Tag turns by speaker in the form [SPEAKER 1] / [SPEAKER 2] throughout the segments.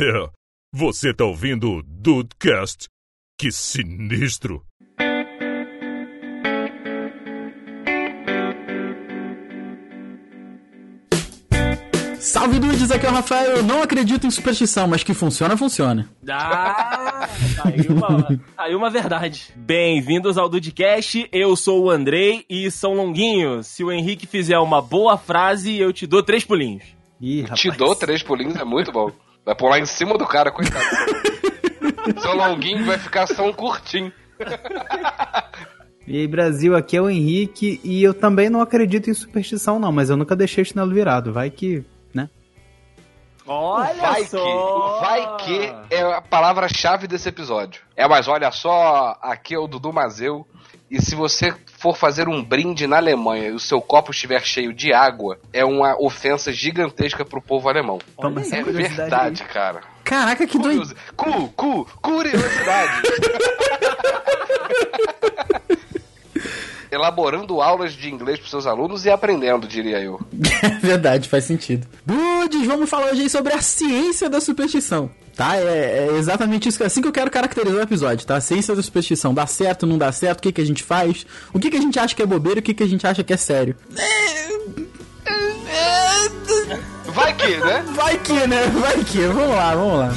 [SPEAKER 1] É, você tá ouvindo o Dudecast? Que sinistro!
[SPEAKER 2] Salve dudes, aqui é o Rafael. Eu não acredito em superstição, mas que funciona, funciona.
[SPEAKER 3] Ah, aí uma, aí uma verdade. Bem-vindos ao Dudcast, eu sou o Andrei e são longuinhos. Se o Henrique fizer uma boa frase, eu te dou três pulinhos.
[SPEAKER 4] Ih, Te dou três pulinhos, é muito bom. Vai pular em cima do cara, coitado. Seu longuinho vai ficar só um curtinho.
[SPEAKER 5] E aí, Brasil, aqui é o Henrique e eu também não acredito em superstição, não, mas eu nunca deixei o chinelo virado. Vai que. né?
[SPEAKER 3] Olha
[SPEAKER 4] vai
[SPEAKER 3] só!
[SPEAKER 4] que, o vai que é a palavra-chave desse episódio. É, mas olha só, aqui é o Dudu Mazeu. E se você for fazer um brinde na Alemanha e o seu copo estiver cheio de água, é uma ofensa gigantesca pro povo alemão.
[SPEAKER 5] Toma
[SPEAKER 4] É verdade, cara.
[SPEAKER 2] Caraca, que doido.
[SPEAKER 4] Cu, cu, curiosidade. Elaborando aulas de inglês para seus alunos e aprendendo, diria eu.
[SPEAKER 2] É verdade, faz sentido. Dudes, vamos falar hoje aí sobre a ciência da superstição. Tá? É, é exatamente isso, que- assim que eu quero caracterizar o episódio, tá? Ciência da superstição. Dá certo, não dá certo, o que, que a gente faz? O que, que a gente acha que é bobeira e o que, que a gente acha que é sério?
[SPEAKER 4] Vai que, né?
[SPEAKER 2] Vai que, né? Vai que. Vamos lá, vamos lá.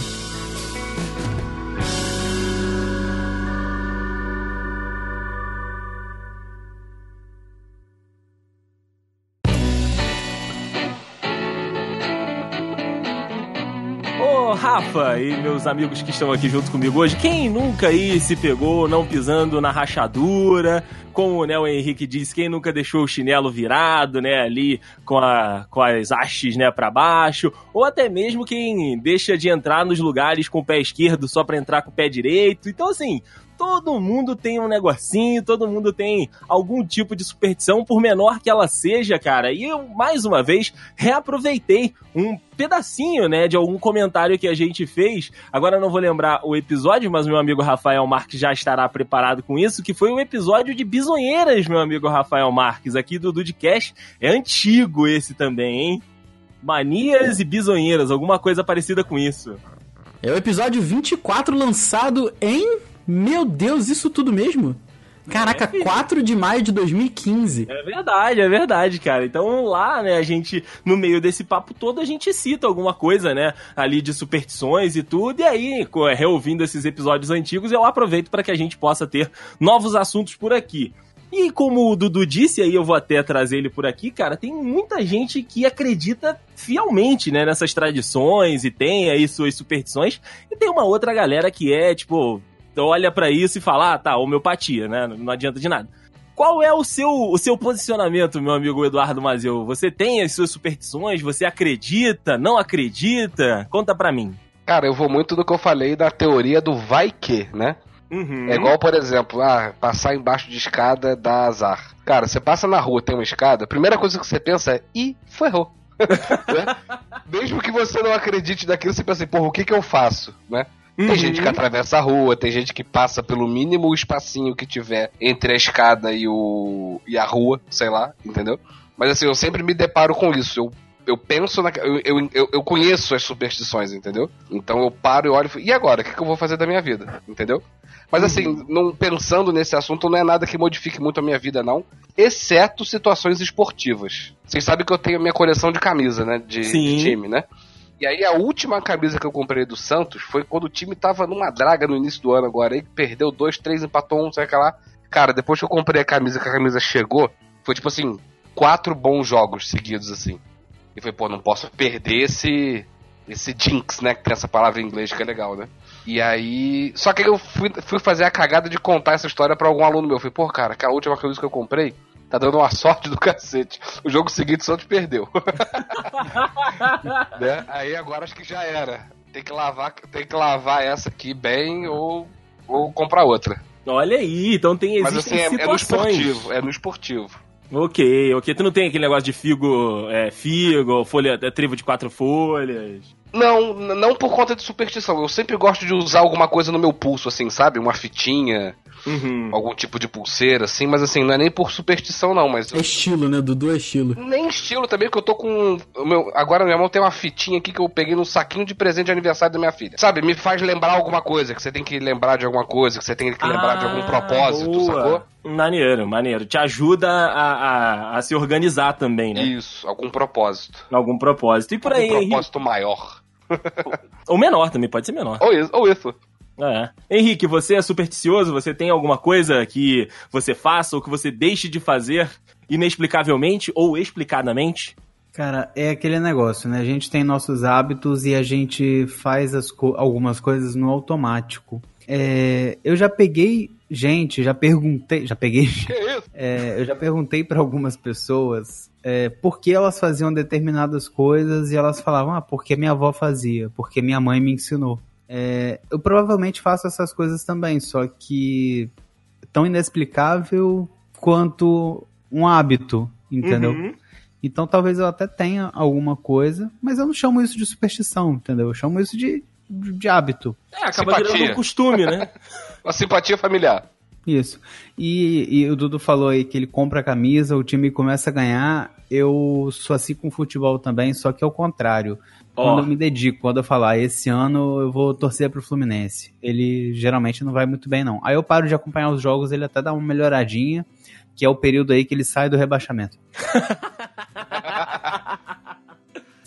[SPEAKER 3] Rafa e meus amigos que estão aqui junto comigo hoje, quem nunca aí se pegou não pisando na rachadura? Como né, o Henrique disse, quem nunca deixou o chinelo virado, né, ali com, a, com as hastes, né, pra baixo? Ou até mesmo quem deixa de entrar nos lugares com o pé esquerdo só pra entrar com o pé direito? Então, assim, todo mundo tem um negocinho, todo mundo tem algum tipo de superstição, por menor que ela seja, cara. E eu, mais uma vez, reaproveitei um pedacinho, né, de algum comentário que a gente fez. Agora não vou lembrar o episódio, mas meu amigo Rafael Marques já estará preparado com isso, que foi o episódio de Bisonheiras, meu amigo Rafael Marques, aqui do Dudcast. É antigo esse também, hein? Manias e bisonheiras, alguma coisa parecida com isso.
[SPEAKER 2] É o episódio 24 lançado em. Meu Deus, isso tudo mesmo? Caraca,
[SPEAKER 3] É, filho.
[SPEAKER 2] 4 de maio de 2015.
[SPEAKER 3] É verdade, é verdade, cara. Então lá, né, a gente, no meio desse papo todo, a gente cita alguma coisa, né, ali de superstições e tudo, e aí, reouvindo esses episódios antigos, eu aproveito para que a gente possa ter novos assuntos por aqui. E como o Dudu disse, aí eu vou até trazer ele por aqui, cara, tem muita gente que acredita fielmente, né, nessas tradições e tem aí suas superstições, e tem uma outra galera que é, tipo, olha pra isso e fala, ah, tá, homeopatia, né, não adianta de nada. Qual é o seu, o seu posicionamento, meu amigo Eduardo Mazeu? Você tem as suas superstições? Você acredita? Não acredita? Conta pra mim.
[SPEAKER 4] Cara, eu vou muito do que eu falei da teoria do vai que, né?
[SPEAKER 3] Uhum.
[SPEAKER 4] É igual, por exemplo, ah, passar embaixo de escada dá azar. Cara, você passa na rua, tem uma escada, a primeira coisa que você pensa é, ih, ferrou. Né? Mesmo que você não acredite naquilo, você pensa assim, porra, o que que eu faço, né? Tem
[SPEAKER 3] Uhum.
[SPEAKER 4] gente que atravessa a rua, tem gente que passa pelo mínimo espacinho que tiver entre a escada e, o, e a rua, sei lá, entendeu? Mas assim, eu sempre me deparo com isso. Eu, eu penso na. Eu, eu, eu, conheço as superstições, entendeu? Então eu paro e olho e falo, e agora? O que, que eu vou fazer da minha vida? Entendeu? Mas assim, não, pensando nesse assunto, não é nada que modifique muito a minha vida, não. Exceto situações esportivas. Vocês sabem que eu tenho a minha coleção de camisa, né? De, de time, né? E aí a última camisa que eu comprei do Santos foi quando o time tava numa draga no início do ano agora. Aí perdeu dois, três, empatou um, sei lá. Cara, depois que eu comprei a camisa, que a camisa chegou, foi tipo assim, quatro bons jogos seguidos, assim. E foi, pô, não posso perder esse. Esse jinx, né? Que tem essa palavra em inglês que é legal, né? E aí. Só que eu fui, fui fazer a cagada de contar essa história pra algum aluno meu. Eu falei, pô, cara, aquela última camisa que eu comprei tá dando uma sorte do cacete. O jogo seguinte o Santos perdeu. né? Aí agora acho que já era. Tem que lavar, tem que lavar essa aqui bem ou, ou comprar outra.
[SPEAKER 3] Olha aí, então tem
[SPEAKER 4] Mas assim, é, é no esportivo. É no esportivo.
[SPEAKER 3] Ok, ok. Tu não tem aquele negócio de figo, é, figo, folha, é, tribo de quatro folhas.
[SPEAKER 4] Não, não por conta de superstição. Eu sempre gosto de usar alguma coisa no meu pulso, assim, sabe? Uma fitinha,
[SPEAKER 3] Uhum.
[SPEAKER 4] algum tipo de pulseira, assim, mas assim, não é nem por superstição, não, mas.
[SPEAKER 2] É estilo, né? Dudu é estilo.
[SPEAKER 4] Nem estilo também, porque eu tô com. O meu, agora minha mão tem uma fitinha aqui que eu peguei no saquinho de presente de aniversário da minha filha. Sabe, me faz lembrar alguma coisa, que você tem que lembrar de alguma coisa, que você tem que lembrar de algum
[SPEAKER 3] Ah,
[SPEAKER 4] propósito,
[SPEAKER 3] boa.
[SPEAKER 4] sacou?
[SPEAKER 3] Maneiro, maneiro. Te ajuda a, a, a se organizar também, né?
[SPEAKER 4] Isso, algum propósito.
[SPEAKER 3] Algum propósito. E por aí,
[SPEAKER 4] algum
[SPEAKER 3] Henrique.
[SPEAKER 4] propósito maior.
[SPEAKER 3] Ou menor também, pode ser menor.
[SPEAKER 4] Ou isso, ou isso.
[SPEAKER 3] É. Henrique, você é supersticioso? Você tem alguma coisa que você faça ou que você deixe de fazer inexplicavelmente ou explicadamente?
[SPEAKER 5] Cara, é aquele negócio, né? A gente tem nossos hábitos e a gente faz as co- algumas coisas no automático. É, eu já peguei gente, já perguntei, já peguei,
[SPEAKER 4] Que isso?
[SPEAKER 5] é, eu já perguntei para algumas pessoas é, por que elas faziam determinadas coisas e elas falavam, ah, porque minha avó fazia, porque minha mãe me ensinou. É, eu provavelmente faço essas coisas também, só que tão inexplicável quanto um hábito, entendeu?
[SPEAKER 3] Uhum.
[SPEAKER 5] Então talvez eu até tenha alguma coisa, mas eu não chamo isso de superstição, entendeu? Eu chamo isso de, de, de hábito.
[SPEAKER 3] É, acaba
[SPEAKER 4] Simpatia.
[SPEAKER 3] virando um costume, né?
[SPEAKER 4] Uma simpatia familiar.
[SPEAKER 5] Isso. E, e o Dudu falou aí que ele compra a camisa, o time começa a ganhar. Eu sou assim com futebol também, só que é o contrário.
[SPEAKER 3] Ó.
[SPEAKER 5] Quando eu me dedico, quando eu falar, esse ano eu vou torcer pro Fluminense. Ele geralmente não vai muito bem, não. Aí eu paro de acompanhar os jogos, ele até dá uma melhoradinha, que é o período aí que ele sai do rebaixamento.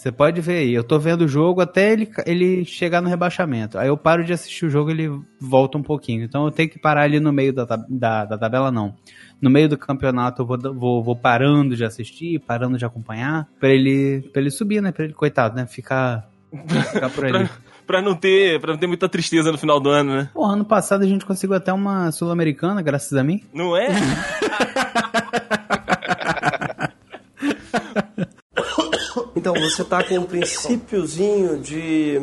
[SPEAKER 5] Você pode ver aí, eu tô vendo o jogo até ele, ele chegar no rebaixamento. Aí eu paro de assistir o jogo ele volta um pouquinho. Então eu tenho que parar ali no meio da, da, da tabela, não. No meio do campeonato eu vou, vou, vou parando de assistir, parando de acompanhar, pra ele, pra ele subir, né? Pra ele, coitado, né? Ficar, ficar por ali.
[SPEAKER 3] pra, não ter, pra não ter muita tristeza no final do ano, né?
[SPEAKER 5] Pô, ano passado a gente conseguiu até uma Sul-Americana, graças a mim.
[SPEAKER 3] Não é?
[SPEAKER 6] Então, você tá com um princípiozinho de.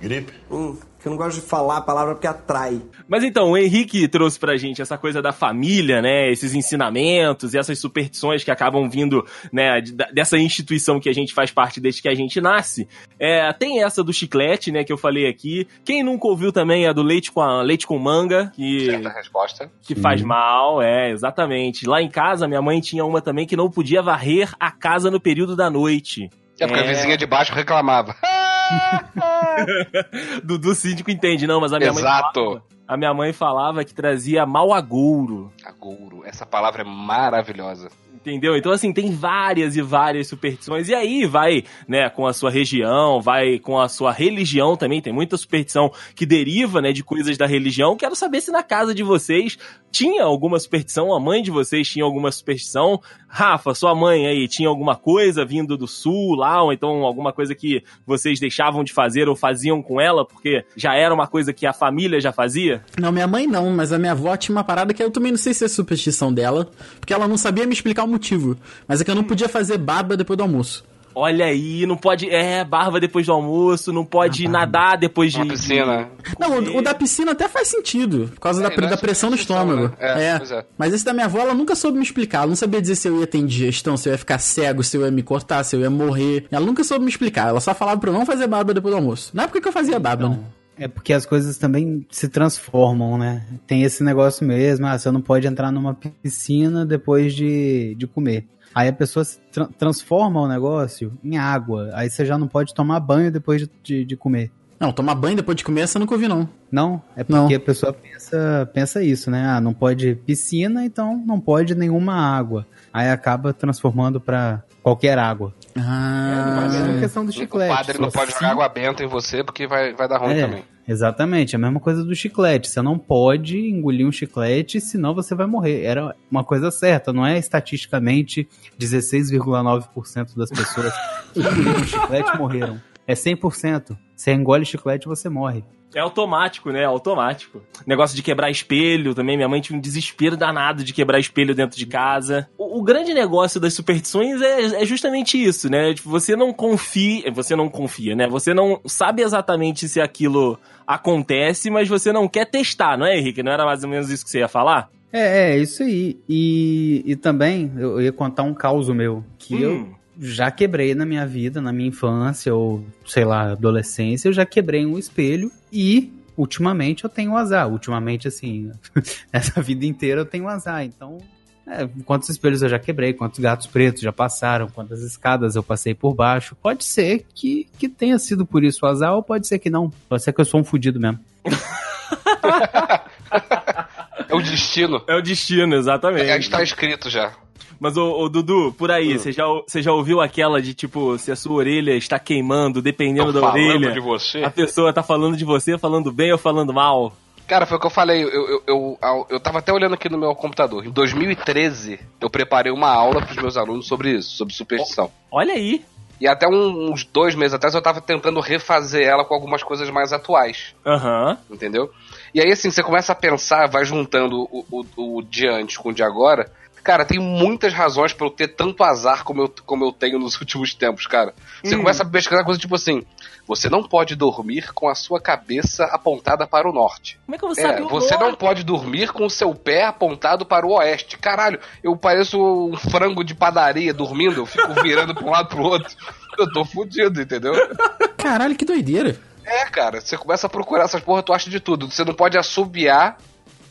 [SPEAKER 1] Gripe.
[SPEAKER 6] Hum, que eu não gosto de falar a palavra porque atrai.
[SPEAKER 3] Mas então, o Henrique trouxe pra gente essa coisa da família, né? Esses ensinamentos e essas superstições que acabam vindo, né, dessa instituição que a gente faz parte desde que a gente nasce. É, tem essa do chiclete, né, que eu falei aqui. Quem nunca ouviu também é a do leite com, a, leite com manga, que,
[SPEAKER 4] Certa resposta.
[SPEAKER 3] que faz mal, é, exatamente. Lá em casa, minha mãe tinha uma também que não podia varrer a casa no período da noite.
[SPEAKER 4] É porque a vizinha de baixo reclamava.
[SPEAKER 3] Dudu síndico entende, não, mas a minha mãe
[SPEAKER 4] Exato.
[SPEAKER 3] falava, a minha mãe falava que trazia mau agouro.
[SPEAKER 4] Agouro. Essa palavra é maravilhosa.
[SPEAKER 3] Entendeu? Então, assim, tem várias e várias superstições. E aí vai, né, com a sua região, vai com a sua religião também. Tem muita superstição que deriva, né, de coisas da religião. Quero saber se na casa de vocês tinha alguma superstição, a mãe de vocês tinha alguma superstição. Rafa, sua mãe aí, tinha alguma coisa vindo do sul lá, ou então alguma coisa que vocês deixavam de fazer ou faziam com ela, porque já era uma coisa que a família já fazia?
[SPEAKER 2] Não, minha mãe não, mas a minha avó tinha uma parada que eu também não sei se é superstição dela, porque ela não sabia me explicar o motivo. Mas é que eu não podia fazer barba depois do almoço.
[SPEAKER 3] Olha aí, não pode. É, barba depois do almoço, não pode nadar depois de.
[SPEAKER 4] Uma piscina.
[SPEAKER 2] Não, o, o da piscina até faz sentido, por causa
[SPEAKER 4] É,
[SPEAKER 2] da,
[SPEAKER 4] é
[SPEAKER 2] da pressão no
[SPEAKER 4] superstição,
[SPEAKER 2] estômago.
[SPEAKER 4] né? É, pois é.
[SPEAKER 2] Mas esse da minha avó, ela nunca soube me explicar. Ela não sabia dizer se eu ia ter indigestão, se eu ia ficar cego, se eu ia me cortar, se eu ia morrer. Ela nunca soube me explicar. Ela só falava pra eu não fazer barba depois do almoço. Na época que eu fazia barba, né?
[SPEAKER 5] É porque as coisas também se transformam, né? Tem esse negócio mesmo, ah, você não pode entrar numa piscina depois de, de comer. Aí a pessoa se tra- transforma o negócio em água. Aí você já não pode tomar banho depois de, de, de comer.
[SPEAKER 2] Não, tomar banho depois de comer, eu nunca ouvi, não.
[SPEAKER 5] Não, é porque
[SPEAKER 2] Não.
[SPEAKER 5] a pessoa pensa, pensa isso, né? Ah, não pode piscina, então não pode nenhuma água. Aí acaba transformando pra qualquer água.
[SPEAKER 2] Ah,
[SPEAKER 5] É a mesma questão do
[SPEAKER 4] O
[SPEAKER 5] chiclete.
[SPEAKER 4] padre não pode
[SPEAKER 5] se-
[SPEAKER 4] jogar água benta em você porque vai, vai dar ruim
[SPEAKER 5] É,
[SPEAKER 4] também.
[SPEAKER 5] Exatamente, a mesma coisa do chiclete. Você não pode engolir um chiclete, senão você vai morrer. Era uma coisa certa, não é estatisticamente 16,9% das pessoas que engoliram chiclete morreram. É 100%. Você engole chiclete, você morre.
[SPEAKER 3] É automático, né? Automático. Negócio de quebrar espelho também. Minha mãe tinha um desespero danado de quebrar espelho dentro de casa. O, o grande negócio das superstições é, é justamente isso, né? Tipo, você não confia. Você não confia, né? Você não sabe exatamente se aquilo acontece, mas você não quer testar, não é, Henrique? Não era mais ou menos isso que você ia falar?
[SPEAKER 5] É, é isso aí. E, e também eu ia contar um caos meu que eu
[SPEAKER 3] Hum.
[SPEAKER 5] Já quebrei na minha vida, na minha infância ou sei lá, adolescência, eu já quebrei um espelho e ultimamente eu tenho azar. Ultimamente assim, essa vida inteira eu tenho azar. Então, é, quantos espelhos eu já quebrei, quantos gatos pretos já passaram, quantas escadas eu passei por baixo. Pode ser que, que tenha sido por isso o azar, ou pode ser que não. Pode ser que eu sou um fudido mesmo.
[SPEAKER 4] É o destino.
[SPEAKER 3] É o destino, exatamente.
[SPEAKER 4] É, está escrito já.
[SPEAKER 3] Mas, ô, ô, Dudu, por aí, você já, você já ouviu aquela de, tipo, se a sua orelha está queimando, dependendo
[SPEAKER 4] Tão
[SPEAKER 3] da orelha,
[SPEAKER 4] de você.
[SPEAKER 3] a pessoa tá falando de você, falando bem ou falando mal?
[SPEAKER 4] Cara, foi o que eu falei. Eu, eu, eu, eu, tava até olhando aqui no meu computador. Em 2013, eu preparei uma aula pros meus alunos sobre isso, sobre superstição.
[SPEAKER 3] Olha aí.
[SPEAKER 4] E até um- uns dois meses atrás eu tava tentando refazer ela com algumas coisas mais atuais.
[SPEAKER 3] Aham.
[SPEAKER 4] entendeu? E aí, assim, você começa a pensar, vai juntando o, o, o de antes com o de agora. Cara, tem muitas razões pra eu ter tanto azar como eu, como eu tenho nos últimos tempos, cara. Você começa a pesquisar coisa tipo assim: você não pode dormir com a sua cabeça apontada para o norte.
[SPEAKER 3] Como é que você
[SPEAKER 4] É,
[SPEAKER 3] sabe o
[SPEAKER 4] você
[SPEAKER 3] nome?
[SPEAKER 4] não pode dormir com o seu pé apontado para o oeste. Caralho, eu pareço um frango de padaria dormindo, eu fico virando pra um lado pro outro. Eu tô fudido, entendeu?
[SPEAKER 2] Caralho, que doideira.
[SPEAKER 4] É, cara, você começa a procurar essas porra, tu acha de tudo. Você não pode assobiar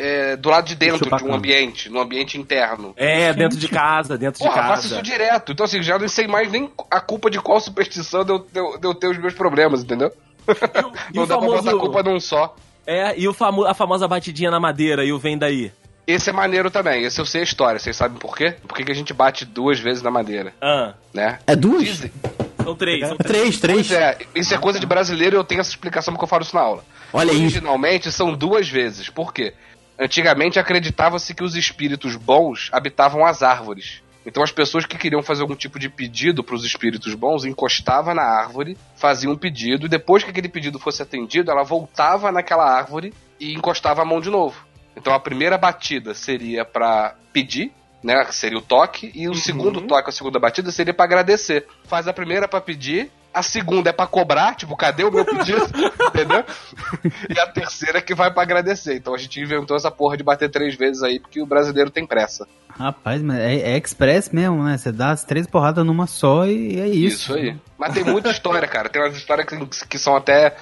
[SPEAKER 4] é, do lado de dentro de um ambiente, no ambiente interno.
[SPEAKER 3] É, dentro de casa, dentro de
[SPEAKER 4] Porra, faço
[SPEAKER 3] casa.
[SPEAKER 4] isso direto. Então, assim, já não sei mais nem a culpa de qual superstição de eu, de eu- de eu ter os meus problemas, entendeu?
[SPEAKER 3] E
[SPEAKER 4] não
[SPEAKER 3] o
[SPEAKER 4] dá pra botar a
[SPEAKER 3] famoso...
[SPEAKER 4] culpa num só.
[SPEAKER 3] É, e o famo... a famosa batidinha na madeira e o vem daí.
[SPEAKER 4] Esse é maneiro também, esse eu sei a história. Vocês sabem por quê? Por que, que a gente bate duas vezes na madeira,
[SPEAKER 3] Ah,
[SPEAKER 4] né?
[SPEAKER 2] É duas?
[SPEAKER 4] Dizem.
[SPEAKER 3] são três, são
[SPEAKER 2] É
[SPEAKER 3] três.
[SPEAKER 2] três, três.
[SPEAKER 4] Pois é, isso é coisa de brasileiro e eu tenho essa explicação porque eu falo isso na aula.
[SPEAKER 2] Olha aí.
[SPEAKER 4] Originalmente são duas vezes. Por quê? Antigamente acreditava-se que os espíritos bons habitavam as árvores. Então as pessoas que queriam fazer algum tipo de pedido para os espíritos bons encostavam na árvore, faziam um pedido e depois que aquele pedido fosse atendido, ela voltava naquela árvore e encostava a mão de novo. Então a primeira batida seria para pedir, né, seria o toque, e o segundo toque, a segunda batida seria para agradecer. Faz a primeira para pedir, a segunda é para cobrar, tipo, cadê o meu pedido? Entendeu? E a terceira é que vai para agradecer. Então a gente inventou essa porra de bater três vezes aí, porque o brasileiro tem pressa.
[SPEAKER 5] Rapaz, mas é, é express mesmo, né? Você dá as três porradas numa só e é isso.
[SPEAKER 4] Isso, aí. Mas tem muita história, cara. Tem umas histórias que, que são até.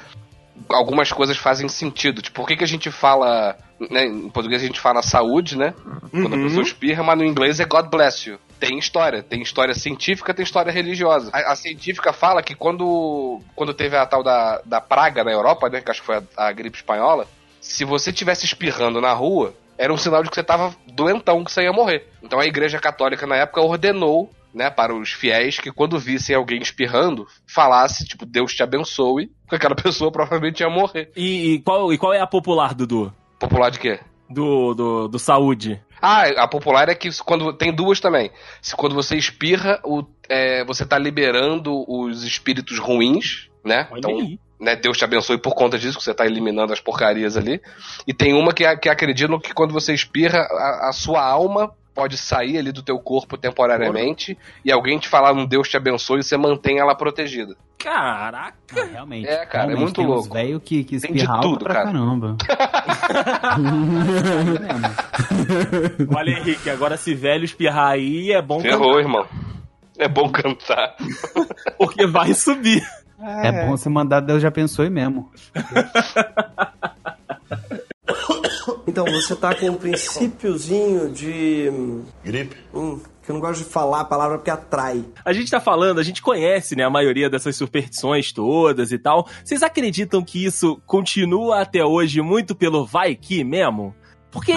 [SPEAKER 4] Algumas coisas fazem sentido. Tipo, por que, que a gente fala. Né, em português a gente fala saúde, né? Quando a pessoa espirra, mas no inglês é God bless you. Tem história. Tem história científica, tem história religiosa. A, a científica fala que quando, quando teve a tal da, da praga na Europa, né? Que acho que foi a, a gripe espanhola. Se você tivesse espirrando na rua, era um sinal de que você tava doentão, que você ia morrer. Então a igreja católica na época ordenou né, para os fiéis que quando vissem alguém espirrando, falasse, tipo, Deus te abençoe, porque aquela pessoa provavelmente ia morrer.
[SPEAKER 3] E, e qual, e qual é a popular, Dudu?
[SPEAKER 4] Popular de quê?
[SPEAKER 3] Do, do, do saúde.
[SPEAKER 4] Ah, a popular é que quando tem duas também. Se quando você espirra, o, é, você tá liberando os espíritos ruins, né?
[SPEAKER 3] Olha
[SPEAKER 4] Então,
[SPEAKER 3] aí.
[SPEAKER 4] né, Deus te abençoe por conta disso, que você tá eliminando as porcarias ali. E tem uma que, que acreditam que quando você espirra, a, a sua alma pode sair ali do teu corpo temporariamente e alguém te falar um Deus te abençoe e você mantém ela protegida.
[SPEAKER 3] Caraca!
[SPEAKER 5] Ah, realmente.
[SPEAKER 4] É, cara, é
[SPEAKER 5] realmente,
[SPEAKER 4] muito
[SPEAKER 5] tem uns
[SPEAKER 4] louco.
[SPEAKER 5] velho que, que
[SPEAKER 4] Tem de tudo,
[SPEAKER 5] pra
[SPEAKER 4] cara.
[SPEAKER 5] caramba.
[SPEAKER 3] Olha, Henrique, agora se velho espirrar aí é bom
[SPEAKER 4] Ferrou, irmão. É bom cantar.
[SPEAKER 3] porque vai subir.
[SPEAKER 5] É bom você mandar Deus já pensou e mesmo.
[SPEAKER 6] Então, você tá com um princípiozinho de. Gripe? Hum, que eu não gosto de falar a palavra porque atrai.
[SPEAKER 3] A gente tá falando, a gente conhece, né, a maioria dessas superstições todas e tal. Vocês acreditam que isso continua até hoje muito pelo vai que mesmo? Porque,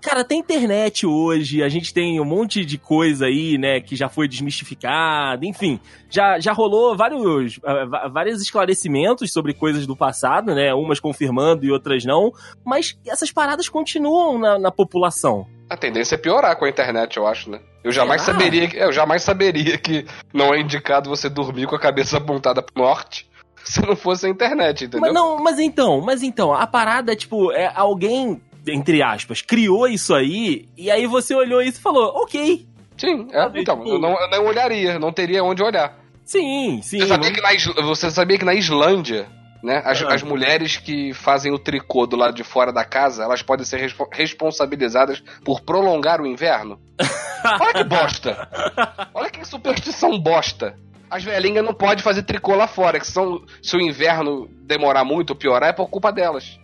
[SPEAKER 3] cara, tem internet hoje, a gente tem um monte de coisa aí, né, que já foi desmistificada, enfim, já, já rolou vários, ah, vários esclarecimentos sobre coisas do passado, né, umas confirmando e outras não, mas essas paradas continuam na, na população.
[SPEAKER 4] A tendência é piorar com a internet, eu acho, né? Eu jamais
[SPEAKER 3] Será?
[SPEAKER 4] saberia, que- eu jamais saberia que não é indicado você dormir com a cabeça apontada pro norte se não fosse a internet, entendeu?
[SPEAKER 3] Mas não, mas então, mas então, a parada, tipo, é alguém, entre aspas, criou isso aí, e aí você olhou isso e falou, ok.
[SPEAKER 4] Sim, é, então,
[SPEAKER 3] tipo-
[SPEAKER 4] eu não, eu não olharia, não teria onde olhar.
[SPEAKER 3] Sim, sim.
[SPEAKER 4] Você sabia, que na, você sabia que na Islândia né? As,
[SPEAKER 3] Ah.
[SPEAKER 4] as mulheres que fazem o tricô do lado de fora da casa, elas podem ser respo- responsabilizadas por prolongar o inverno? Olha que bosta! Olha que superstição bosta! As velhinhas não podem fazer tricô lá fora, que são, se o inverno demorar muito ou piorar, é por culpa delas.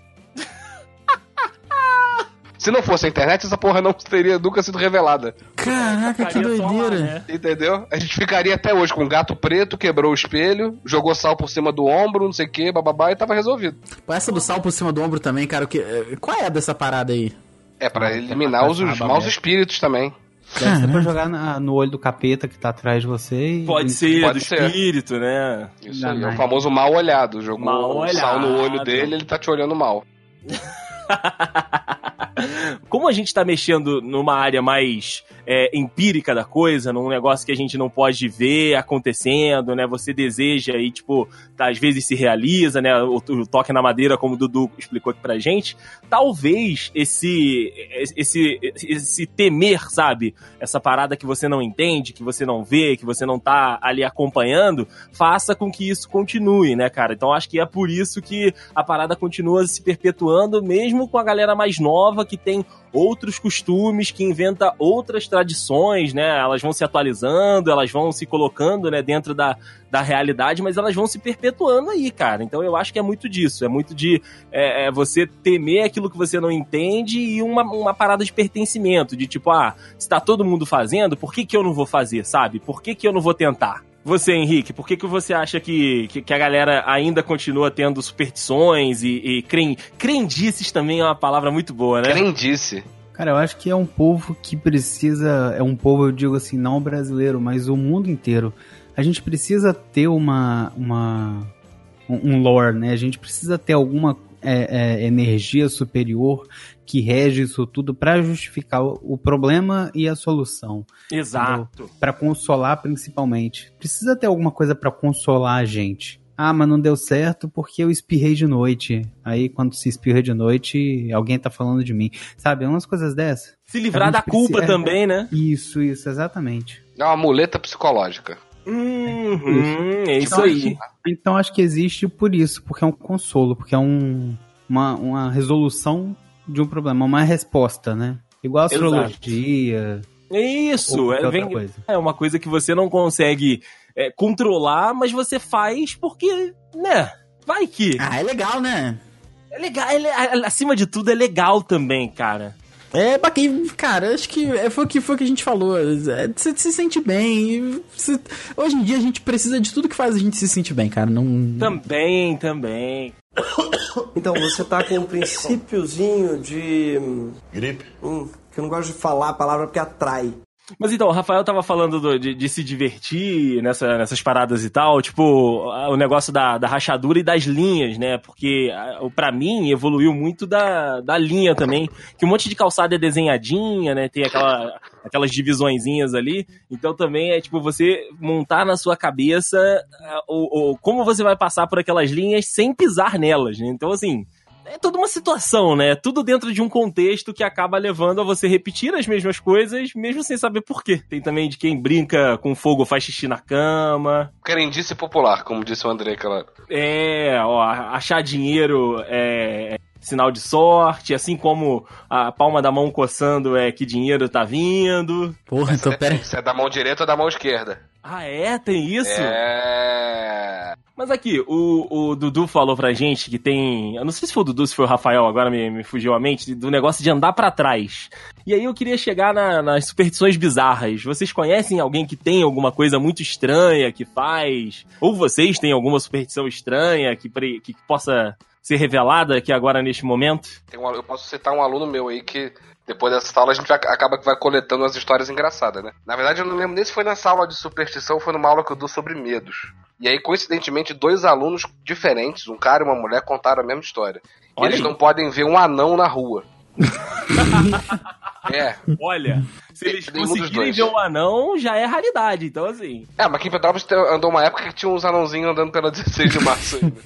[SPEAKER 4] Se não fosse a internet, essa porra não teria nunca sido revelada.
[SPEAKER 2] Caraca, que
[SPEAKER 3] lá,
[SPEAKER 2] doideira.
[SPEAKER 3] né?
[SPEAKER 4] Entendeu? A gente ficaria até hoje com um gato preto, quebrou o espelho, jogou sal por cima do ombro, não sei o que, bababá, e tava resolvido.
[SPEAKER 2] Pô, Essa do sal por cima do ombro também, cara. O que, eh, qual é dessa parada aí?
[SPEAKER 4] É pra eliminar os, os maus espíritos também.
[SPEAKER 5] Deve ser pra jogar na- no olho do capeta que tá atrás de você. e-
[SPEAKER 3] Pode ser,
[SPEAKER 4] Pode
[SPEAKER 3] do
[SPEAKER 4] ser.
[SPEAKER 3] espírito, né?
[SPEAKER 4] Isso aí, é o famoso mal olhado. Jogou
[SPEAKER 3] Mal
[SPEAKER 4] o sal no olho
[SPEAKER 3] olhado.
[SPEAKER 4] dele, ele tá te olhando mal.
[SPEAKER 3] Como a gente tá mexendo numa área mais é, empírica da coisa, num negócio que a gente não pode ver acontecendo, né? Você deseja e, tipo, tá, às vezes se realiza, né? O, o toque na madeira, como o Dudu explicou aqui pra gente. Talvez esse, esse, esse temer, sabe? Essa parada que você não entende, que você não vê, que você não tá ali acompanhando, faça com que isso continue, né, cara? Então acho que é por isso que a parada continua se perpetuando, mesmo com a galera mais nova que tem outros costumes, que inventa outras tradições, né? Elas vão se atualizando, elas vão se colocando, né, dentro da, da realidade, mas elas vão se perpetuando aí, cara. Então eu acho que é muito disso, é muito de é, é, você temer aquilo que você não entende e uma, uma parada de pertencimento, de tipo, ah, se tá todo mundo fazendo, por que, que eu não vou fazer, sabe? Por que, que eu não vou tentar? Você, Henrique, por que, que você acha que, que, que a galera ainda continua tendo superstições e, e cren, crendices também é uma palavra muito boa, né?
[SPEAKER 4] Crendice.
[SPEAKER 5] Cara, eu acho que é um povo que precisa. É um povo, eu digo assim, não brasileiro, mas o mundo inteiro. A gente precisa ter uma. uma um um lore, né? A gente precisa ter alguma é, é, energia superior que rege isso tudo pra justificar o, o problema e a solução.
[SPEAKER 3] Exato.
[SPEAKER 5] Pra consolar principalmente. Precisa ter alguma coisa pra consolar a gente. Ah, mas não deu certo porque eu espirrei de noite. Aí quando se espirra de noite, alguém tá falando de mim. Sabe, umas coisas dessas.
[SPEAKER 3] Se livrar da culpa
[SPEAKER 5] precisa-
[SPEAKER 3] também, né?
[SPEAKER 5] Isso, isso, exatamente.
[SPEAKER 4] É uma muleta psicológica.
[SPEAKER 3] Uhum, é isso
[SPEAKER 5] Então,
[SPEAKER 3] aí.
[SPEAKER 5] Então acho que existe por isso, porque é um consolo, porque é um, uma, uma resolução de um problema, uma resposta, né? Igual a astrologia.
[SPEAKER 3] Isso,
[SPEAKER 5] ou
[SPEAKER 3] é, vem- é uma coisa que você não consegue é, controlar, mas você faz porque, né? Vai que.
[SPEAKER 2] Ah, é legal, né?
[SPEAKER 3] É legal, é acima de tudo é legal também, cara.
[SPEAKER 2] É bacana, cara, acho que é, foi o que foi o que a gente falou. é, Você se sente bem. você- hoje em dia a gente precisa de tudo que faz a gente se sentir bem, cara. Não.
[SPEAKER 3] Também, também.
[SPEAKER 6] Então, você tá com um princípiozinho de. Gripe? Hum, que eu não gosto de falar a palavra porque atrai.
[SPEAKER 3] Mas então, o Rafael tava falando do- de, de se divertir nessa- nessas paradas e tal, tipo, o negócio da, da rachadura e das linhas, né? Porque a- o- pra mim evoluiu muito da, da linha também, que um monte de calçada é desenhadinha, né? Tem aquela, aquelas divisõezinhas ali. Então também é tipo você montar na sua cabeça o- como você vai passar por aquelas linhas sem pisar nelas, né? Então assim. É toda uma situação, né? Tudo dentro de um contexto que acaba levando a você repetir as mesmas coisas, mesmo sem saber por quê. Tem também de quem brinca com fogo faz xixi na cama.
[SPEAKER 4] Crendice popular, como disse o André, aquela.
[SPEAKER 3] É, ó, achar dinheiro é sinal de sorte, assim como a palma da mão coçando é que dinheiro tá vindo.
[SPEAKER 2] Porra, então pera.
[SPEAKER 4] Se é da mão direita ou da mão esquerda.
[SPEAKER 3] Ah, é? Tem isso?
[SPEAKER 4] É.
[SPEAKER 3] Mas aqui, o, o Dudu falou pra gente que tem. Eu não sei se foi o Dudu, se foi o Rafael, agora me, me fugiu a mente, do negócio de andar pra trás. E aí eu queria chegar na- nas superstições bizarras. Vocês conhecem alguém que tem alguma coisa muito estranha que faz? Ou vocês têm alguma superstição estranha que, que possa ser revelada aqui agora neste momento?
[SPEAKER 4] Um, eu posso citar um aluno meu aí que depois dessa aula a gente acaba que vai coletando as histórias engraçadas, né? Na verdade, eu não lembro nem se foi nessa aula de superstição foi numa aula que eu dou sobre medos. E aí, coincidentemente, dois alunos diferentes, um cara e uma mulher, contaram a mesma história. E eles não podem ver um anão na rua. é.
[SPEAKER 3] Olha, se eles
[SPEAKER 4] Nenhum
[SPEAKER 3] conseguirem ver um anão, já é raridade. Então, assim.
[SPEAKER 4] É, mas aqui em Petrópolis andou uma época que tinha uns anãozinhos andando pela 16 de março ainda.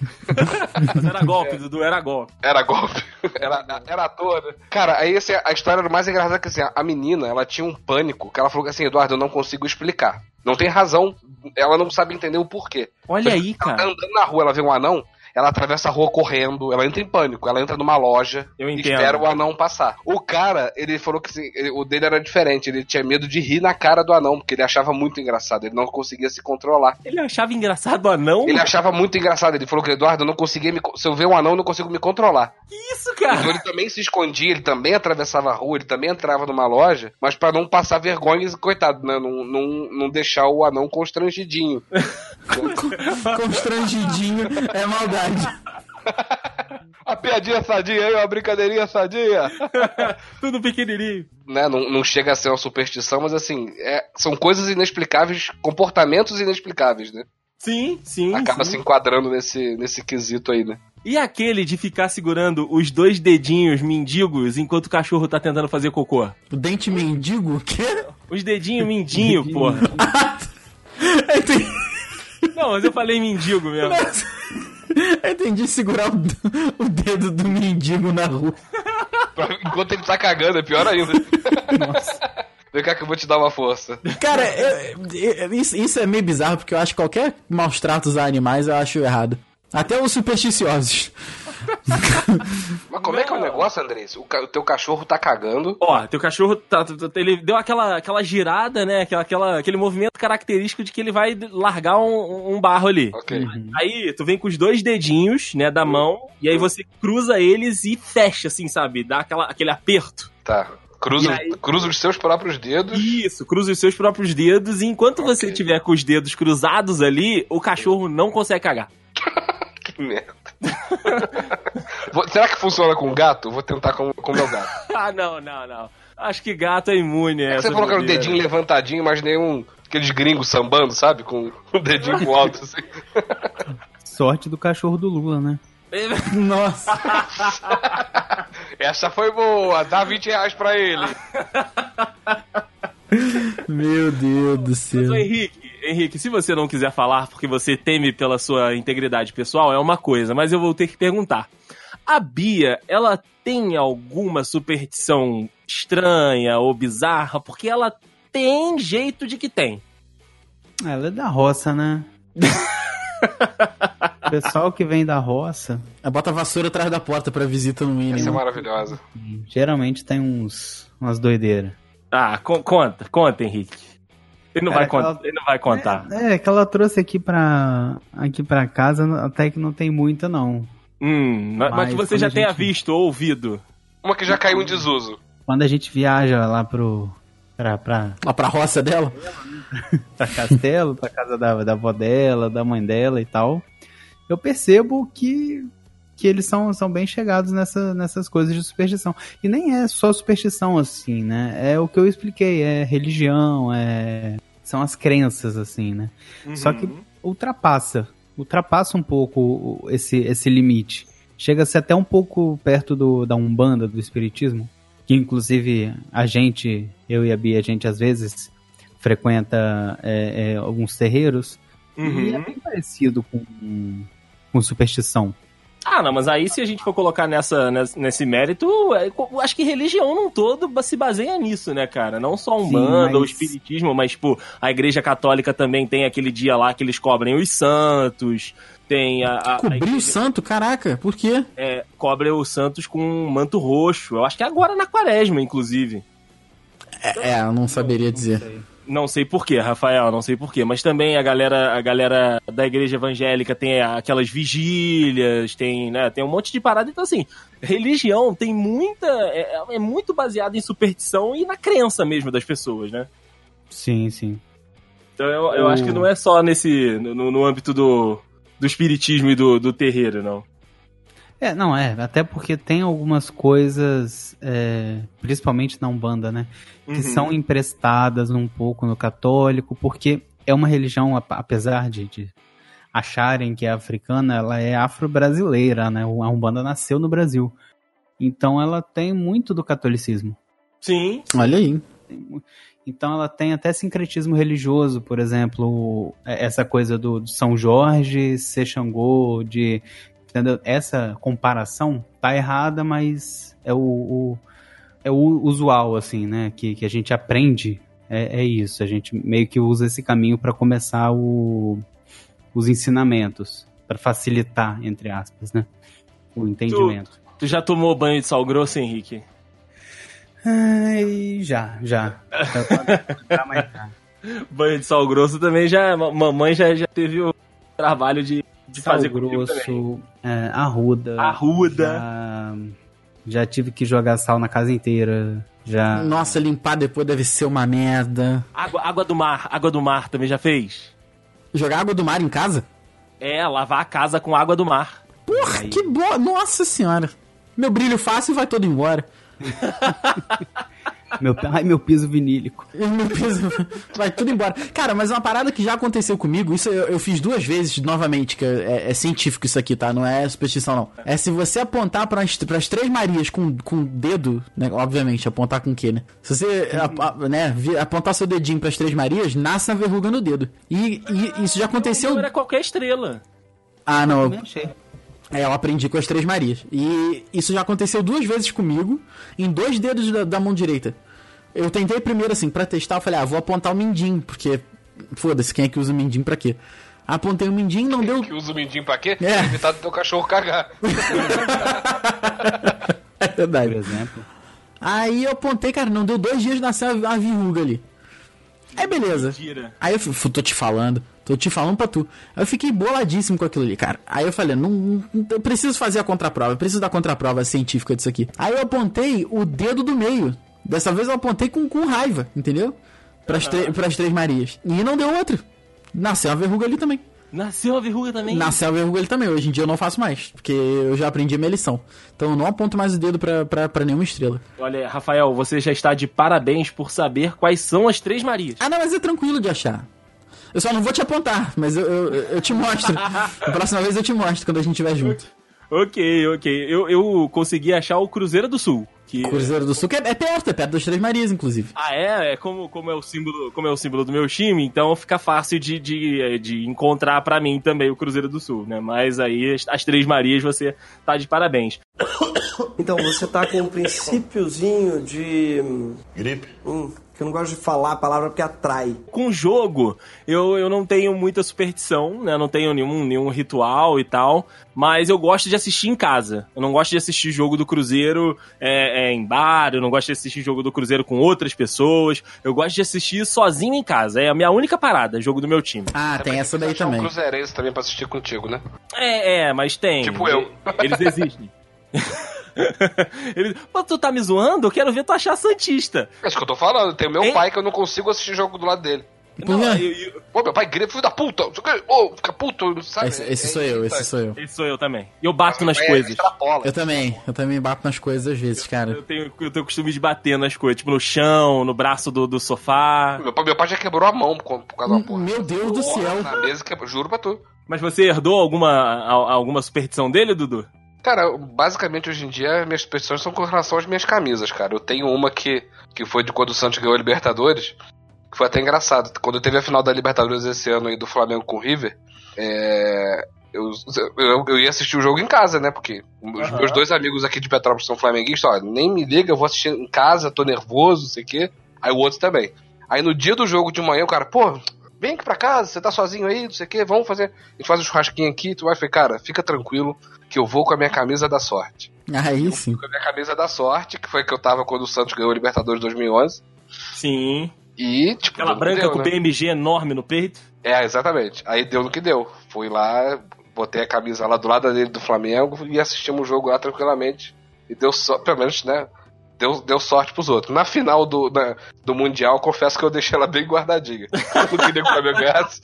[SPEAKER 3] Mas era golpe, Dudu, era golpe.
[SPEAKER 4] Era golpe. Era, era ator, né? Cara, aí assim, a história era mais engraçada que assim, a menina, ela tinha um pânico, que ela falou assim, Eduardo, eu não consigo explicar. Não tem razão, ela não sabe entender o porquê.
[SPEAKER 3] Olha aí,
[SPEAKER 4] Ela tá
[SPEAKER 3] cara.
[SPEAKER 4] andando na rua, ela vê um anão, ela atravessa a rua correndo, ela entra em pânico, ela entra numa loja
[SPEAKER 3] Eu
[SPEAKER 4] e
[SPEAKER 3] entendo.
[SPEAKER 4] espera o anão passar. O cara, ele falou que assim, ele- o dele era diferente, ele tinha medo de rir na cara do anão, porque ele achava muito engraçado, ele não conseguia se controlar.
[SPEAKER 3] Ele achava engraçado o anão?
[SPEAKER 4] Ele achava muito engraçado, ele falou que, Eduardo, eu não conseguia me, se eu ver um anão, eu não consigo me controlar.
[SPEAKER 3] Que isso,
[SPEAKER 4] Então
[SPEAKER 3] cara?
[SPEAKER 4] ele também se escondia, ele também atravessava a rua, ele também entrava numa loja, mas pra não passar vergonha, coitado, né? Não, não, não deixar o anão constrangidinho.
[SPEAKER 2] Constrangidinho é maldade.
[SPEAKER 4] A piadinha sadia aí, uma brincadeirinha sadia.
[SPEAKER 3] Tudo pequenininho.
[SPEAKER 4] né, não, não chega a ser uma superstição, mas assim, é- são coisas inexplicáveis, comportamentos inexplicáveis, né?
[SPEAKER 3] Sim, sim.
[SPEAKER 4] Acaba
[SPEAKER 3] sim.
[SPEAKER 4] se enquadrando nesse, nesse quesito aí, né?
[SPEAKER 3] E aquele de ficar segurando os dois dedinhos mendigos enquanto o cachorro tá tentando fazer cocô?
[SPEAKER 2] O dente mendigo? O quê?
[SPEAKER 3] Os dedinhos mindinho, porra.
[SPEAKER 2] Entendi,
[SPEAKER 3] Não, mas eu falei mendigo mesmo.
[SPEAKER 2] eu entendi segurar o, o dedo do mendigo na rua.
[SPEAKER 4] Enquanto ele tá cagando, é pior ainda. Vem cá que eu vou te dar uma força.
[SPEAKER 2] Cara, eu- eu- isso, isso é meio bizarro, porque eu acho que qualquer maus tratos a animais eu acho errado. Até os supersticiosos.
[SPEAKER 4] Mas como é que é o negócio, Andrés? O, o teu cachorro tá cagando.
[SPEAKER 3] Ó, teu cachorro tá, tá- tá- ele deu aquela, aquela girada, né? Aquela, aquela- aquele movimento característico de que ele vai largar um, um barro ali.
[SPEAKER 4] Ok.
[SPEAKER 3] Aí, tu vem com os dois dedinhos, né, da mão, e aí você cruza eles e fecha, assim, sabe? Dá aquela, aquele aperto.
[SPEAKER 4] Tá. Cruza,
[SPEAKER 3] aí?
[SPEAKER 4] cruza os seus próprios dedos.
[SPEAKER 3] Isso, cruza os seus próprios dedos, e enquanto você
[SPEAKER 4] Ok.
[SPEAKER 3] tiver com os dedos cruzados ali, o cachorro não consegue cagar.
[SPEAKER 4] Que merda. Vou- Será que funciona com gato? Vou tentar com o meu gato.
[SPEAKER 3] Ah, não, não, não. Acho que gato é imune. a
[SPEAKER 4] É você
[SPEAKER 3] essa
[SPEAKER 4] falou que era o dedinho levantadinho, imaginei um. Aqueles gringos sambando, sabe? Com o dedinho pro alto, assim.
[SPEAKER 5] Sorte do cachorro do Lula, né?
[SPEAKER 2] Nossa.
[SPEAKER 4] Essa foi boa, dá 20 reais pra ele.
[SPEAKER 2] Meu Deus do
[SPEAKER 3] Mas,
[SPEAKER 2] céu.
[SPEAKER 3] ô, Henrique, Henrique, se você não quiser falar porque você teme pela sua integridade pessoal, é uma coisa, mas eu vou ter que perguntar. A Bia, ela tem alguma superstição estranha ou bizarra? Porque ela tem jeito de que tem.
[SPEAKER 5] Ela é da roça, né? O Pessoal que vem da roça,
[SPEAKER 2] Ela bota a vassoura atrás da porta pra visita no
[SPEAKER 4] Essa é
[SPEAKER 2] mínimo.
[SPEAKER 4] maravilhosa.
[SPEAKER 5] geralmente tem uns umas doideiras.
[SPEAKER 3] Ah, con- conta, conta, Henrique. Ele não,
[SPEAKER 5] Cara,
[SPEAKER 3] vai contar,
[SPEAKER 5] aquela-
[SPEAKER 3] ele não vai contar.
[SPEAKER 5] É, que ela trouxe aqui pra, aqui pra casa, até que não tem muita, não.
[SPEAKER 3] Hum, mas,
[SPEAKER 5] Mas
[SPEAKER 3] que você já
[SPEAKER 5] a
[SPEAKER 3] tenha
[SPEAKER 5] gente-
[SPEAKER 3] visto ou ouvido.
[SPEAKER 4] Uma que já caiu em desuso.
[SPEAKER 5] Quando a gente viaja lá pro. pra, pra,
[SPEAKER 2] Lá pra roça dela?
[SPEAKER 5] pra castelo, pra casa da, da avó dela, da mãe dela e tal, eu percebo que, que eles são, são bem chegados nessa, nessas coisas de superstição. E nem é só superstição, assim, né? É o que eu expliquei, é religião, é. São as crenças, assim, né? Só que
[SPEAKER 3] Uhum.
[SPEAKER 5] ultrapassa. Ultrapassa um pouco esse, esse limite. Chega-se até um pouco perto do, da Umbanda, do Espiritismo. Que inclusive a gente, eu e a Bia, a gente às vezes frequenta é, é, alguns terreiros. E é
[SPEAKER 3] Uhum.
[SPEAKER 5] bem parecido com, com superstição.
[SPEAKER 3] Ah, não, mas aí se a gente for colocar nessa, nesse, nesse mérito, é, eu acho que religião num todo se baseia nisso, né, cara? Não só um
[SPEAKER 5] Sim,
[SPEAKER 3] banda ou
[SPEAKER 5] mas-
[SPEAKER 3] espiritismo, mas, tipo, a igreja católica também tem aquele dia lá que eles cobrem os santos, tem a... a, a
[SPEAKER 2] Cobrir o
[SPEAKER 3] igreja,
[SPEAKER 2] santo? Caraca, por quê?
[SPEAKER 3] é, cobre os santos com um manto roxo. Eu acho que é agora na quaresma, inclusive.
[SPEAKER 2] É, eu não saberia dizer.
[SPEAKER 3] Não sei porquê, Rafael, não sei porquê. Mas também a galera, a galera da igreja evangélica tem aquelas vigílias, tem, né, tem um monte de parada. Então, assim, religião tem muita. É, é muito baseada em superstição e na crença mesmo das pessoas, né?
[SPEAKER 5] Sim, sim.
[SPEAKER 3] Então eu, eu acho que não é só nesse. no, no âmbito do, do espiritismo e do, do terreiro, não.
[SPEAKER 5] É, não, é. Até porque tem algumas coisas, é, principalmente na Umbanda, né? Que
[SPEAKER 3] Uhum.
[SPEAKER 5] são emprestadas um pouco no católico, porque é uma religião, ap- apesar de, de acharem que é africana, ela é afro-brasileira, né? A Umbanda nasceu no Brasil. Então ela tem muito do catolicismo.
[SPEAKER 3] Sim.
[SPEAKER 2] Olha aí.
[SPEAKER 5] Então ela tem até sincretismo religioso, por exemplo, é- essa coisa do, do São Jorge ser Xangô, de. Entendeu? Essa comparação tá errada, mas é o, o- é o usual, assim, né? Que, que a gente aprende. É, é isso. A gente meio que usa esse caminho para começar o- os ensinamentos. Pra facilitar, entre aspas, né? O entendimento.
[SPEAKER 3] Tu já tomou banho de sal grosso, Henrique?
[SPEAKER 5] Ai, já, já.
[SPEAKER 3] Banho de sal grosso também já. ma- Mamãe já, já teve o trabalho de, de
[SPEAKER 5] Sal
[SPEAKER 3] fazer
[SPEAKER 5] grosso, é, arruda.
[SPEAKER 3] Arruda.
[SPEAKER 5] Já, já tive que jogar sal na casa inteira. Já.
[SPEAKER 2] Nossa, limpar depois deve ser uma merda.
[SPEAKER 3] Água, água do mar, água do mar também já fez?
[SPEAKER 2] Jogar água do mar em casa?
[SPEAKER 3] É, lavar a casa com água do mar.
[SPEAKER 2] Porra, que boa. Nossa senhora. Meu brilho fácil vai todo embora.
[SPEAKER 5] Meu, ai, meu piso vinílico.
[SPEAKER 2] Meu peso vai tudo embora. Cara, mas uma parada que já aconteceu comigo, isso eu, eu fiz duas vezes novamente, que é, é científico isso aqui, tá? Não é superstição, não. É se você apontar pras, pras três Marias com, com o dedo, né? Obviamente, apontar com o quê, né? Se você a- a- né, apontar seu dedinho pras três Marias, nasce a verruga no dedo. E, e isso já aconteceu.
[SPEAKER 3] Era qualquer estrela.
[SPEAKER 2] Ah, não. eu-. É, eu aprendi com as Três Marias. E isso já aconteceu duas vezes comigo, em dois dedos da, da mão direita. Eu tentei primeiro, assim, pra testar, eu falei, ah, vou apontar o mindinho, porque. Foda-se, quem é que usa o mindinho pra quê? Apontei o mindinho, não deu.
[SPEAKER 4] Que usa o mindinho pra quê?
[SPEAKER 2] É.
[SPEAKER 4] Pra evitar do teu cachorro cagar.
[SPEAKER 2] É
[SPEAKER 5] Por
[SPEAKER 2] verdade.
[SPEAKER 5] exemplo.
[SPEAKER 2] Aí eu apontei, cara, não deu dois dias nasceu a, a verruga ali. Aí beleza.
[SPEAKER 3] Tira.
[SPEAKER 2] Aí eu tô te falando, tô te falando pra tu. Aí eu fiquei boladíssimo com aquilo ali, cara. Aí eu falei, não, não- eu preciso fazer a contraprova, eu preciso da contraprova científica disso aqui. Aí eu apontei o dedo do meio. Dessa vez eu apontei com, com raiva, entendeu? Pras, tre- pras três Marias. E não deu outro. Nasceu a verruga ali também.
[SPEAKER 3] Nasceu a verruga também?
[SPEAKER 2] Nasceu a verruga ali também. Hoje em dia eu não faço mais, porque eu já aprendi a minha lição. Então eu não aponto mais o dedo pra, pra, pra nenhuma estrela.
[SPEAKER 3] Olha, Rafael, você já está de parabéns por saber quais são as Três Marias.
[SPEAKER 2] Ah, não, mas é tranquilo de achar. Eu só não vou te apontar, mas eu, eu, eu te mostro. Na próxima vez eu te mostro quando a gente estiver junto.
[SPEAKER 3] Ok, ok. Eu, eu consegui achar o Cruzeiro do Sul. Que...
[SPEAKER 2] Cruzeiro do Sul, que é, é perto, é perto das Três Marias, inclusive.
[SPEAKER 3] Ah, é? É como, como é o símbolo, como é o símbolo do meu time, então fica fácil de, de, de encontrar pra mim também o Cruzeiro do Sul, né? Mas aí as, as Três Marias você tá de parabéns.
[SPEAKER 6] Então, você tá com um princípiozinho de. Gripe? Hum, que eu não gosto de falar a palavra porque atrai.
[SPEAKER 3] Com jogo, eu, eu não tenho muita superstição, né? Não tenho nenhum, nenhum ritual e tal. Mas eu gosto de assistir em casa. Eu não gosto de assistir jogo do Cruzeiro é, é, em bar, eu não gosto de assistir jogo do Cruzeiro com outras pessoas. Eu gosto de assistir sozinho em casa. É a minha única parada, jogo do meu time.
[SPEAKER 2] Ah, tem essa daí
[SPEAKER 4] Achar um
[SPEAKER 2] também.
[SPEAKER 4] cruzeirense também pra assistir contigo, né?
[SPEAKER 3] É, é, mas tem.
[SPEAKER 4] Tipo eu.
[SPEAKER 3] Eles existem. Eles... Pô, tu tá me zoando? Eu quero ver tu achar Santista.
[SPEAKER 4] É isso que eu tô falando. Tem o meu
[SPEAKER 3] Hein?
[SPEAKER 4] pai que eu não consigo assistir jogo do lado dele.
[SPEAKER 3] Não, eu- eu-
[SPEAKER 4] Pô, meu pai grita, filho da puta! Ô, fica puto, sabe?
[SPEAKER 2] Esse, esse sou eu, esse sou eu.
[SPEAKER 3] esse sou eu também. E eu bato nas
[SPEAKER 4] É,
[SPEAKER 3] coisas.
[SPEAKER 2] Eu também, eu também bato nas coisas às vezes, cara.
[SPEAKER 3] Eu tenho, eu tenho o costume de bater nas coisas, tipo no chão, no braço do, do sofá.
[SPEAKER 4] Meu pai, meu pai já quebrou a mão por, por causa da porra.
[SPEAKER 2] Meu Deus do
[SPEAKER 4] Porra,
[SPEAKER 2] céu.
[SPEAKER 4] Na mesa quebrou, juro pra tu.
[SPEAKER 3] Mas você herdou alguma, alguma superstição dele, Dudu?
[SPEAKER 4] Cara, basicamente hoje em dia minhas superstições são com relação às minhas camisas, cara. Eu tenho uma que, que foi de quando o Santos ganhou a Libertadores, que foi até engraçado. Quando teve a final da Libertadores esse ano aí do Flamengo com o River, é, eu, eu, eu ia assistir o jogo em casa, né? Porque os
[SPEAKER 3] Aham.
[SPEAKER 4] meus dois amigos aqui de Petrópolis são flamenguistas, ó, nem me liga, eu vou assistir em casa, tô nervoso, não sei o quê. Aí o outro também. Aí no dia do jogo de manhã, o cara, pô, vem aqui pra casa, você tá sozinho aí, não sei o quê, vamos fazer. A gente faz um churrasquinho aqui, tu vai falei, cara, fica tranquilo, que eu vou com a minha camisa da sorte.
[SPEAKER 2] Aí sim.
[SPEAKER 4] Com a minha camisa da sorte, que foi que eu tava quando o Santos ganhou a Libertadores 2011.
[SPEAKER 3] Sim.
[SPEAKER 4] E, tipo,
[SPEAKER 3] Aquela branca
[SPEAKER 4] deu,
[SPEAKER 3] com
[SPEAKER 4] né?
[SPEAKER 3] PMG enorme no peito.
[SPEAKER 4] É, exatamente. Aí deu no que deu. Fui lá, botei a camisa lá do lado dele do Flamengo e assistimos o jogo lá tranquilamente. E deu só, pelo menos, né? Deu, deu sorte pros outros. Na final do, da- do Mundial, confesso que eu deixei ela bem guardadinha. Eu não queria que o Flamengo ganhasse.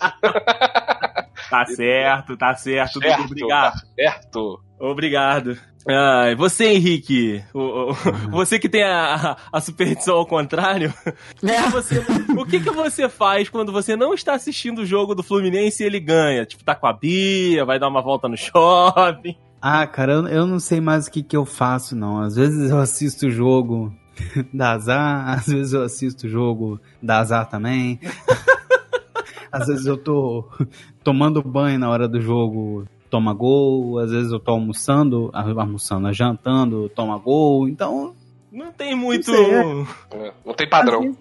[SPEAKER 3] Tá certo, tá certo, Dudu.
[SPEAKER 4] Certo,
[SPEAKER 3] Obrigado.
[SPEAKER 4] tá certo.
[SPEAKER 3] Obrigado. Ai, você, Henrique, o, o- você que tem a, a superstição ao contrário, que você, o que, que você faz quando você não está assistindo o jogo do Fluminense e ele ganha? Tipo, tá com a Bia, vai dar uma volta no shopping.
[SPEAKER 5] Ah, cara, eu, eu não sei mais o que, que eu faço, não. Às vezes eu assisto o jogo da azar, às vezes eu assisto o jogo da azar também. às vezes eu tô tomando banho na hora do jogo, toma gol. Às vezes eu tô almoçando, almoçando, jantando, toma gol. Então,
[SPEAKER 3] Não tem muito.
[SPEAKER 5] Não
[SPEAKER 4] É, Não tem padrão.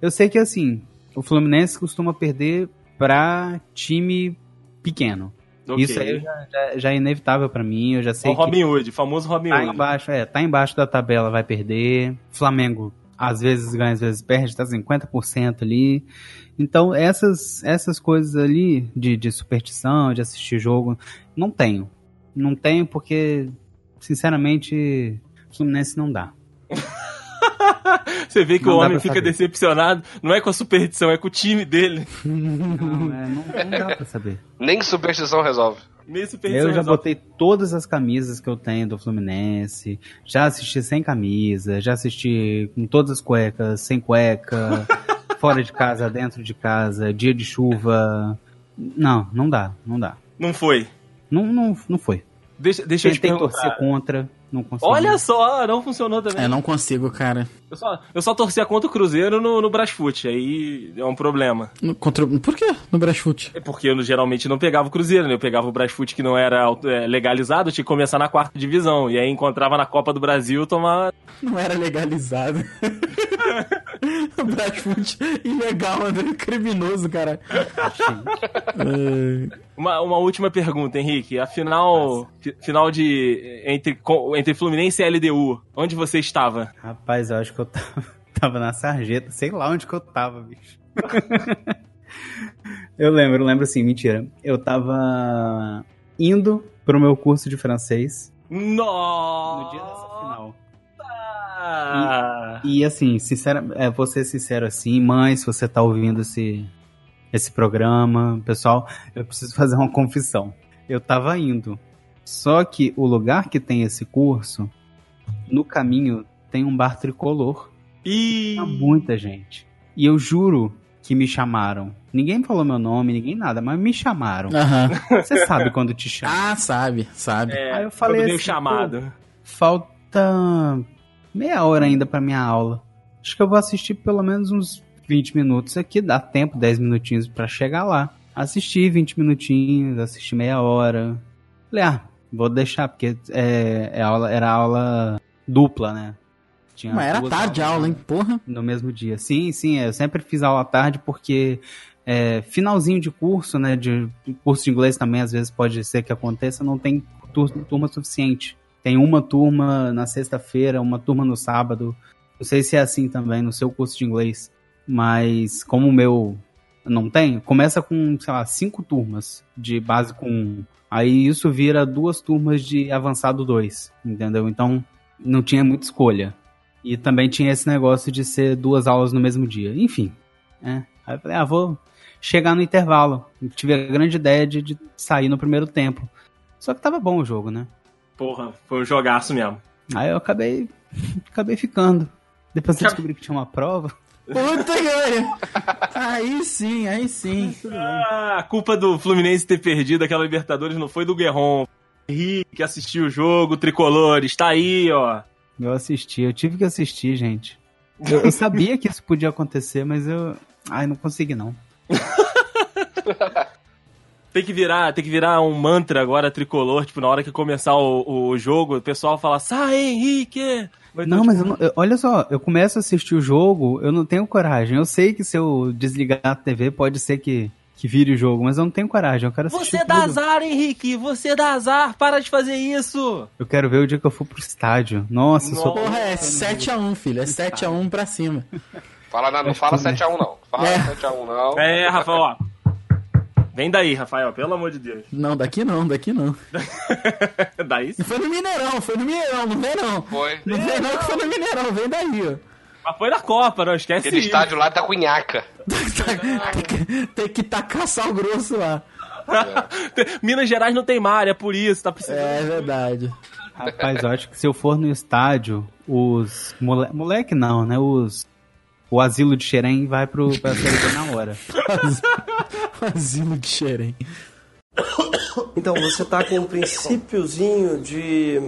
[SPEAKER 5] Eu sei que assim, o Fluminense costuma perder pra time pequeno.
[SPEAKER 3] Ok.
[SPEAKER 5] Isso aí já, já- já é inevitável pra mim, eu já sei
[SPEAKER 3] o Robin Hood, famoso Robin
[SPEAKER 5] tá
[SPEAKER 3] Hood.
[SPEAKER 5] embaixo, é, tá embaixo da tabela, vai perder. Flamengo às vezes ganha, às vezes perde, tá 50% ali. Então, essas, essas coisas ali de, de superstição, de assistir jogo, não tenho. Não tenho porque, sinceramente, Fluminense não dá.
[SPEAKER 3] Você vê que
[SPEAKER 5] Não
[SPEAKER 3] o homem fica
[SPEAKER 5] saber.
[SPEAKER 3] decepcionado, não é com a superstição, é com o time dele.
[SPEAKER 5] Não, é, não, não dá pra saber.
[SPEAKER 4] Nem superstição resolve.
[SPEAKER 3] Nem superstição
[SPEAKER 5] Eu já
[SPEAKER 3] resolve.
[SPEAKER 5] botei todas as camisas que eu tenho do Fluminense. Já assisti sem camisa, já assisti com todas as cuecas, sem cueca, fora de casa, dentro de casa, dia de chuva. Não, não dá, não dá.
[SPEAKER 3] Não foi.
[SPEAKER 5] Não, não, não foi.
[SPEAKER 3] Deixa, deixa eu te
[SPEAKER 5] Tentei
[SPEAKER 3] perguntar.
[SPEAKER 5] torcer contra, não consegui.
[SPEAKER 3] Olha só, não funcionou também.
[SPEAKER 2] É, não consigo, cara.
[SPEAKER 3] Eu, só, eu só torcia contra o Cruzeiro no, no Brasfoot, aí é um problema.
[SPEAKER 2] No- Contra... Por quê? No Brasfoot?
[SPEAKER 3] É porque eu geralmente não pegava o Cruzeiro, né? Eu pegava o Brasfoot que não era é, legalizado, tinha que começar na quarta divisão. E aí encontrava na Copa do Brasil, tomava.
[SPEAKER 2] Não era legalizado. o Brasfoot ilegal, André, criminoso, cara.
[SPEAKER 3] Uma, uma última pergunta, Henrique. A final, fi- final de. Entre, entre Fluminense e LDU, onde você estava?
[SPEAKER 5] Rapaz, eu acho que eu tava, tava na sarjeta, sei lá onde que eu tava, bicho. eu lembro, eu lembro assim, mentira. Eu tava indo pro meu curso de francês
[SPEAKER 3] Nossa!
[SPEAKER 5] no dia dessa final.
[SPEAKER 3] Ah,
[SPEAKER 5] E assim, sincera, é, vou ser sincero assim, mãe, se você tá ouvindo esse, esse programa, pessoal, eu preciso fazer uma confissão. Eu tava indo. Só que o lugar que tem esse curso, no caminho, tem um bar tricolor. Tinha muita gente. E eu juro que me chamaram. Ninguém falou meu nome, ninguém nada, mas me chamaram.
[SPEAKER 2] Aham.
[SPEAKER 5] Você sabe quando te chamam.
[SPEAKER 2] Ah, sabe, sabe.
[SPEAKER 3] é,
[SPEAKER 5] Aí eu falei assim,
[SPEAKER 3] chamado.
[SPEAKER 5] Falta meia hora ainda pra minha aula. Acho que eu vou assistir pelo menos uns 20 minutos aqui, dá tempo, 10 minutinhos pra chegar lá. Assisti 20 minutinhos, assisti meia hora. Falei, ah, vou deixar, porque é, é aula, era aula dupla, né? Tinha
[SPEAKER 2] Mas era tarde a aula, hein? Porra.
[SPEAKER 5] No mesmo dia. Sim, sim, eu sempre fiz aula à tarde porque é, finalzinho de curso, né? De curso de inglês também às vezes pode ser que aconteça, não tem tur- turma suficiente. Tem uma turma na sexta-feira, uma turma no sábado. Não sei se é assim também no seu curso de inglês, mas como o meu não tem, começa com, sei lá, cinco turmas de básico 1. Aí isso vira duas turmas de avançado 2, entendeu? Então não tinha muita escolha. E também tinha esse negócio de ser duas aulas no mesmo dia. Enfim. né? Aí eu falei, ah, vou chegar no intervalo. Tive a grande ideia de, de sair no primeiro tempo. Só que tava bom o jogo, né?
[SPEAKER 3] Porra, foi um jogaço mesmo.
[SPEAKER 5] Aí eu acabei, acabei ficando. Depois eu descobri que tinha uma prova.
[SPEAKER 2] Puta que pariu. Aí sim, aí sim.
[SPEAKER 3] Ah, a culpa do Fluminense ter perdido aquela Libertadores não foi do Guerron. Henrique assistiu o jogo, tricolor, está aí, ó.
[SPEAKER 5] Eu assisti, eu tive que assistir, gente. Eu, eu sabia que isso podia acontecer, mas eu. Ai, não consegui não.
[SPEAKER 3] Tem que virar, tem que virar um mantra agora tricolor, tipo, na hora que começar o, o jogo, o pessoal fala, sai, Henrique! Vai
[SPEAKER 5] Não,
[SPEAKER 3] um-
[SPEAKER 5] mas eu não- eu- olha só, eu começo a assistir o jogo, eu não tenho coragem. Eu sei que se eu desligar a TV pode ser que, que vire o jogo, mas eu não tenho coragem. Eu quero assistir
[SPEAKER 3] Você dá
[SPEAKER 5] tudo.
[SPEAKER 3] azar, Henrique! Você dá azar! Para de fazer isso!
[SPEAKER 5] Eu quero ver o dia que eu for pro estádio. Nossa, eu sou...
[SPEAKER 2] Porra, é 7x1, filho. É 7x1 pra cima.
[SPEAKER 4] Fala, na- não fala 7x1 não. Fala
[SPEAKER 2] É.
[SPEAKER 4] 7x1 não.
[SPEAKER 3] É, Rafael, ó. Vem daí, Rafael, pelo amor de Deus.
[SPEAKER 2] Não, daqui não, daqui não.
[SPEAKER 3] daí sim.
[SPEAKER 2] Foi no Mineirão, foi no Mineirão, não vem não.
[SPEAKER 4] Foi.
[SPEAKER 2] Não vem não que foi no Mineirão, vem daí, ó.
[SPEAKER 3] Mas foi na Copa, não esquece
[SPEAKER 4] Aquele
[SPEAKER 3] isso.
[SPEAKER 4] estádio lá tá com nhaca.
[SPEAKER 2] tem, que, tem que tacar sal grosso lá.
[SPEAKER 3] Minas Gerais não tem mar, é por isso, tá precisando.
[SPEAKER 2] É verdade.
[SPEAKER 5] Rapaz, eu acho que se eu for no estádio, os... Mole... Moleque não, né? Os... O asilo de Xerém vai pro, pra Série na hora.
[SPEAKER 2] Asilo de Xerém.
[SPEAKER 6] Então, você tá com um princípiozinho de.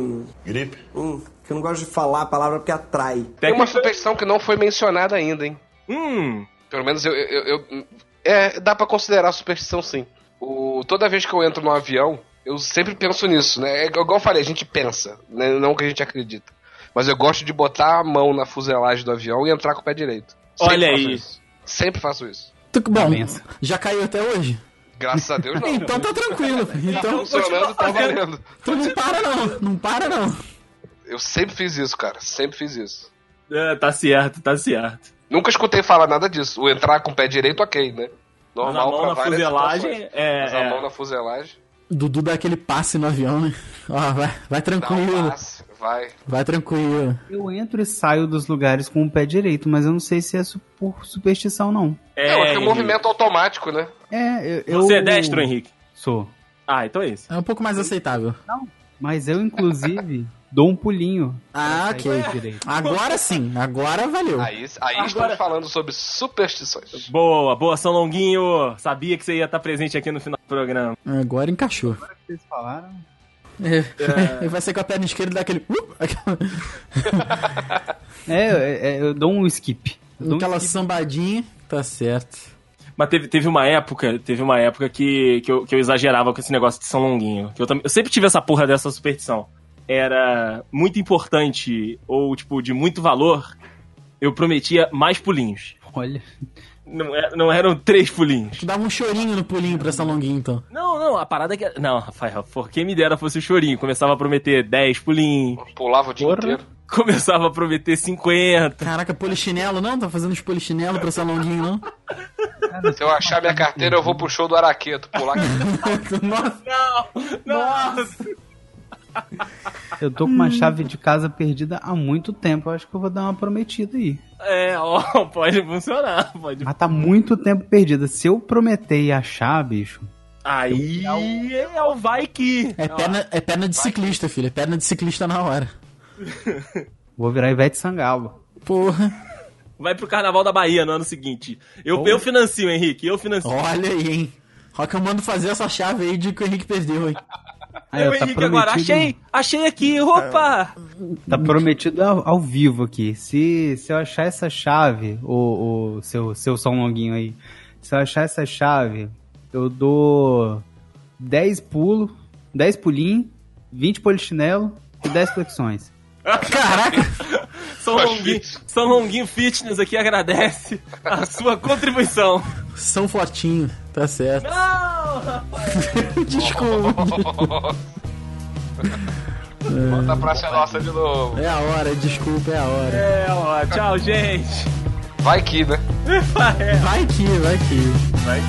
[SPEAKER 6] Gripe? Hum, que eu não gosto de falar a palavra porque atrai.
[SPEAKER 4] Tem uma superstição que não foi mencionada ainda, hein?
[SPEAKER 3] Hum,
[SPEAKER 4] Pelo menos eu. eu, eu- é, dá pra considerar superstição sim. O, toda vez que eu entro no avião, eu sempre penso nisso, né? É igual eu falei, a gente pensa, né? não que a gente acredita. Mas eu gosto de botar a mão na fuselagem do avião e entrar com o pé direito.
[SPEAKER 3] Olha
[SPEAKER 4] faço
[SPEAKER 3] aí.
[SPEAKER 4] isso. Sempre faço isso.
[SPEAKER 2] Tu- Bom, já caiu até hoje?
[SPEAKER 4] Graças a Deus não.
[SPEAKER 2] Então tá tranquilo.
[SPEAKER 4] Tá
[SPEAKER 2] Então,
[SPEAKER 4] funcionando, tá valendo.
[SPEAKER 2] tu não para não, não para não.
[SPEAKER 4] Eu sempre fiz isso, cara. Sempre fiz isso.
[SPEAKER 3] É, tá certo, tá certo.
[SPEAKER 4] Nunca escutei falar nada disso. O entrar com o pé direito, ok, né?
[SPEAKER 3] Mas a
[SPEAKER 4] Normal
[SPEAKER 3] mão na
[SPEAKER 4] várias
[SPEAKER 3] fuselagem
[SPEAKER 4] situações.
[SPEAKER 3] é-
[SPEAKER 4] Mas a
[SPEAKER 3] é.
[SPEAKER 4] mão na fuselagem.
[SPEAKER 2] Dudu dá aquele passe no avião, né? Ó, vai, vai
[SPEAKER 4] Dá um
[SPEAKER 2] tranquilo.
[SPEAKER 4] passe, vai.
[SPEAKER 2] Vai tranquilo.
[SPEAKER 5] Eu entro e saio dos lugares com o pé direito, mas eu não sei se é su- por superstição, não.
[SPEAKER 3] É,
[SPEAKER 4] É, acho que é um
[SPEAKER 3] Henrique.
[SPEAKER 4] movimento automático, né?
[SPEAKER 5] É, eu.
[SPEAKER 3] Você
[SPEAKER 5] eu-
[SPEAKER 3] é destro, Henrique?
[SPEAKER 5] Sou.
[SPEAKER 3] Ah, então é isso.
[SPEAKER 2] É um pouco mais aceitável.
[SPEAKER 5] Mas eu, inclusive, dou um pulinho.
[SPEAKER 2] Ah, ok.
[SPEAKER 5] o.
[SPEAKER 2] Agora sim, agora valeu.
[SPEAKER 4] Aí, aí
[SPEAKER 3] Agora-
[SPEAKER 4] estamos falando sobre superstições.
[SPEAKER 3] Boa, boa, São Longuinho. Sabia que você ia estar presente aqui no final do programa.
[SPEAKER 2] Agora encaixou.
[SPEAKER 5] Vocês falaram?
[SPEAKER 2] É. Ele vai ser com a perna esquerda e dá aquele. Uh, aquela
[SPEAKER 5] É, é, eu dou um skip. Dou um
[SPEAKER 2] aquela
[SPEAKER 5] skip.
[SPEAKER 2] sambadinha. Tá certo.
[SPEAKER 3] Mas teve, teve uma época, teve uma época que, que, eu, que eu exagerava com esse negócio de São Longuinho. Que eu, tam- eu sempre tive essa porra dessa superstição. Era muito importante, ou tipo, de muito valor, eu prometia mais pulinhos.
[SPEAKER 5] Olha.
[SPEAKER 3] Não, é- não eram três pulinhos.
[SPEAKER 2] Tu dava um chorinho no pulinho pra essa longuinha, então.
[SPEAKER 3] Não, não, a parada é que. Não, Rafael, por quem me dera fosse o chorinho. Começava a prometer 10 pulinhos,
[SPEAKER 4] Pulava o dia
[SPEAKER 5] Porra.
[SPEAKER 4] inteiro.
[SPEAKER 3] começava a prometer 50.
[SPEAKER 2] Caraca, polichinelo não? Tá fazendo os polichinelo pra essa longuinha, não?
[SPEAKER 4] Se eu achar minha carteira, eu vou pro show do Araqueto. Pular
[SPEAKER 2] Nossa,
[SPEAKER 3] Não! Nossa!
[SPEAKER 5] Eu tô com uma chave de casa perdida há muito tempo. Eu acho que eu vou dar uma prometida aí.
[SPEAKER 3] É, ó, pode funcionar. Pode...
[SPEAKER 5] Mas tá muito tempo perdida. Se eu prometer e achar, bicho.
[SPEAKER 3] Aí é o vai que.
[SPEAKER 2] é perna, é perna de ciclista, filho. É perna de ciclista na hora.
[SPEAKER 5] Vou virar Ivete Sangalo.
[SPEAKER 2] Porra.
[SPEAKER 3] Vai pro Carnaval da Bahia no ano seguinte. Eu, eu financio, Henrique, eu financio.
[SPEAKER 2] Olha aí, hein? Rock, eu mando fazer essa chave aí de que o Henrique perdeu, hein?
[SPEAKER 5] Aí,
[SPEAKER 3] eu,
[SPEAKER 5] tá
[SPEAKER 3] Henrique, agora
[SPEAKER 5] prometido-
[SPEAKER 3] achei, achei aqui, opa!
[SPEAKER 5] Tá prometido ao, ao vivo aqui. Se, se eu achar essa chave, o, o seu, seu São Longuinho aí, se eu achar essa chave, eu dou 10 pulos, 10 pulinhos, 20 polichinelo e 10 flexões.
[SPEAKER 2] Caraca!
[SPEAKER 3] São Longuinho, São Longuinho Fitness aqui agradece a sua contribuição.
[SPEAKER 2] São fortinho, tá certo.
[SPEAKER 3] Não!
[SPEAKER 2] Desculpa.
[SPEAKER 4] Bota a praça nossa de novo.
[SPEAKER 2] É a hora, desculpa, é a hora.
[SPEAKER 3] É, ó, tchau, gente.
[SPEAKER 4] Vai que, né?
[SPEAKER 2] Vai que, vai que.
[SPEAKER 3] Vai.